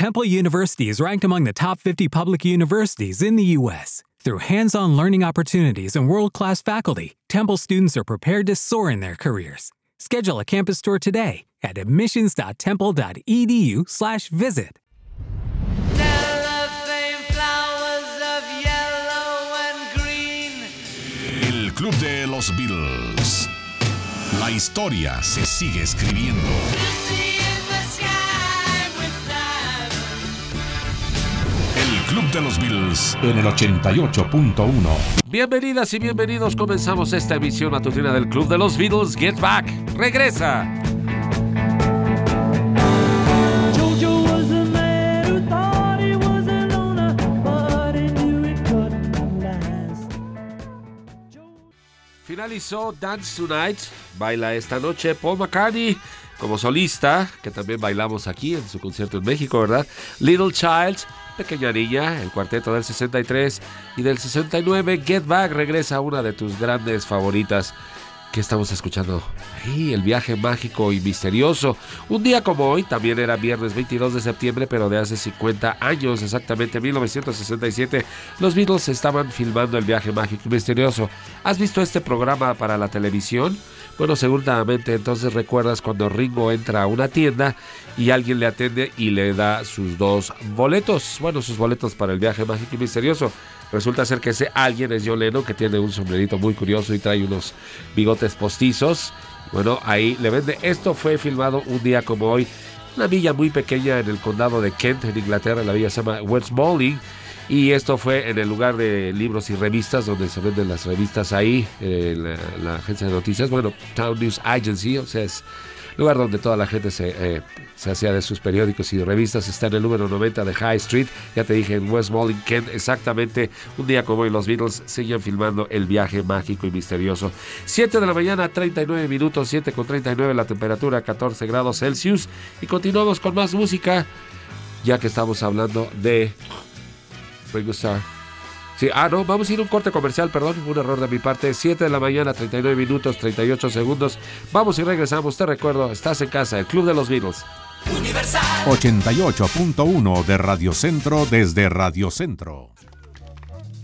Temple University is ranked among the top 50 public universities in the U.S. Through hands on learning opportunities and world class faculty, Temple students are prepared to soar in their careers. Schedule a campus tour today at admissions.temple.edu/slash visit. El Club de los Beatles. La historia se sigue escribiendo. Club de los Beatles en el 88.1. Bienvenidas y bienvenidos. Comenzamos esta emisión matutina del Club de los Beatles. Get Back. Regresa. Finalizó Dance Tonight. Baila esta noche Paul McCartney como solista, que también bailamos aquí en su concierto en México, ¿verdad? Little Child, Pequeña Niña, el cuarteto del 63 y del 69. Get Back regresa a una de tus grandes favoritas. Que estamos escuchando? Ahí, el viaje mágico y misterioso. Un día como hoy, también era viernes 22 de septiembre, pero de hace 50 años, exactamente 1967, los Beatles estaban filmando el viaje mágico y misterioso. ¿Has visto este programa para la televisión? Bueno, seguramente entonces recuerdas cuando Ringo entra a una tienda y alguien le atiende y le da sus dos boletos. Bueno, sus boletos para el viaje mágico y misterioso. Resulta ser que ese alguien es John Lennon, que tiene un sombrerito muy curioso y trae unos bigotes postizos. Bueno, ahí le vende. Esto fue filmado un día como hoy. Una villa muy pequeña en el condado de Kent, en Inglaterra. La villa se llama Westmoreland. Y esto fue en el lugar de libros y revistas, donde se venden las revistas ahí, eh, la, agencia de noticias. Bueno, Town News Agency, o sea, es lugar donde toda la gente se, eh, se hacía de sus periódicos y revistas. Está en el número 90 de High Street. Ya te dije, en Westmoreland, Kent, exactamente un día como hoy los Beatles siguen filmando el viaje mágico y misterioso. 7 de la mañana, 39 minutos, 7 con 39 la temperatura, 14 grados Celsius. Y continuamos con más música, ya que estamos hablando de Ringo Starr. Sí, ah, no, vamos a ir a un corte comercial, perdón, un error de mi parte. 7 de la mañana, 39 minutos, 38 segundos. Vamos y regresamos. Te recuerdo, estás en casa, el Club de los Beatles. 88.1 de Radio Centro desde Radio Centro.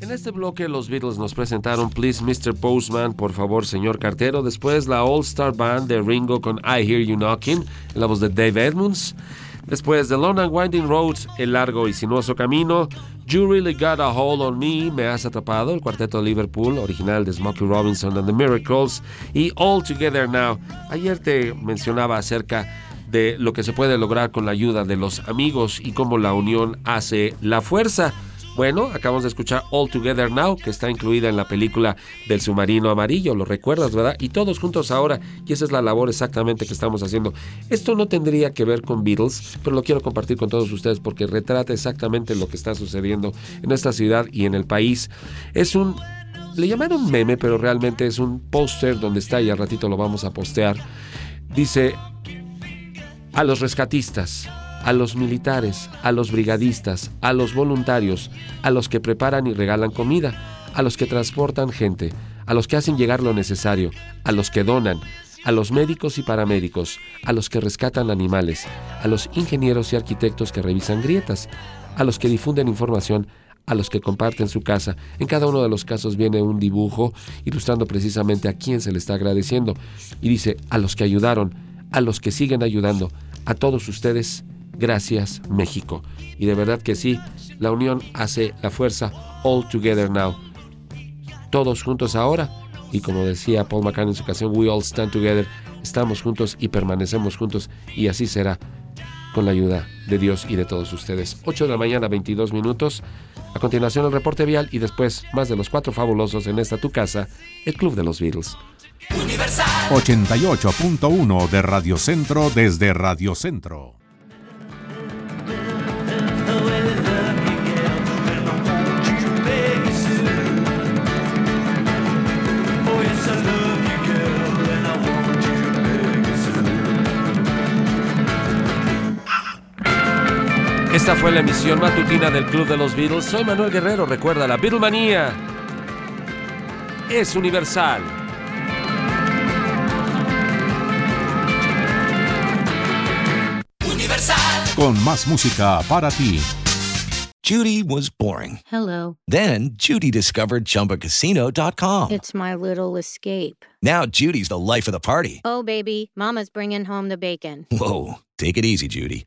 En este bloque los Beatles nos presentaron Please Mr. Postman, por favor señor cartero. Después la All Star Band de Ringo con I Hear You Knocking, en la voz de Dave Edmunds. Después The Long and Winding Road, El largo y sinuoso camino. You Really Got a Hold on Me, Me Has Atrapado, el cuarteto de Liverpool, original de Smokey Robinson and the Miracles. Y All Together Now. Ayer te mencionaba acerca de lo que se puede lograr con la ayuda de los amigos y cómo la unión hace la fuerza. Bueno, acabamos de escuchar All Together Now, que está incluida en la película del submarino amarillo, lo recuerdas, ¿verdad? Y todos juntos ahora, y esa es la labor exactamente que estamos haciendo. Esto no tendría que ver con Beatles, pero lo quiero compartir con todos ustedes porque retrata exactamente lo que está sucediendo en esta ciudad y en el país. Es un le llamaron meme, pero realmente es un póster donde está y al ratito lo vamos a postear. Dice, a los rescatistas, a los militares, a los brigadistas, a los voluntarios, a los que preparan y regalan comida, a los que transportan gente, a los que hacen llegar lo necesario, a los que donan, a los médicos y paramédicos, a los que rescatan animales, a los ingenieros y arquitectos que revisan grietas, a los que difunden información, a los que comparten su casa. En cada uno de los casos viene un dibujo ilustrando precisamente a quién se le está agradeciendo. Y dice, a los que ayudaron, a los que siguen ayudando, a todos ustedes, gracias México. Y de verdad que sí, la unión hace la fuerza all together now. Todos juntos ahora. Y como decía Paul McCartney en su canción, We All Stand Together, estamos juntos y permanecemos juntos. Y así será con la ayuda de Dios y de todos ustedes. 8 de la mañana, 22 minutos. A continuación el reporte vial y después más de los cuatro fabulosos en esta tu casa, el Club de los Beatles. 88.1 de Radio Centro desde Radio Centro. Esta fue la emisión matutina del Club de los Beatles. Soy Manuel Guerrero. Recuerda, la Beatlemanía es universal. Universal con más música para ti. Judy was boring. Hello. Then Judy discovered ChumbaCasino.com. It's my little escape. Now Judy's the life of the party. Oh, baby, Mama's bringing home the bacon. Whoa, take it easy, Judy.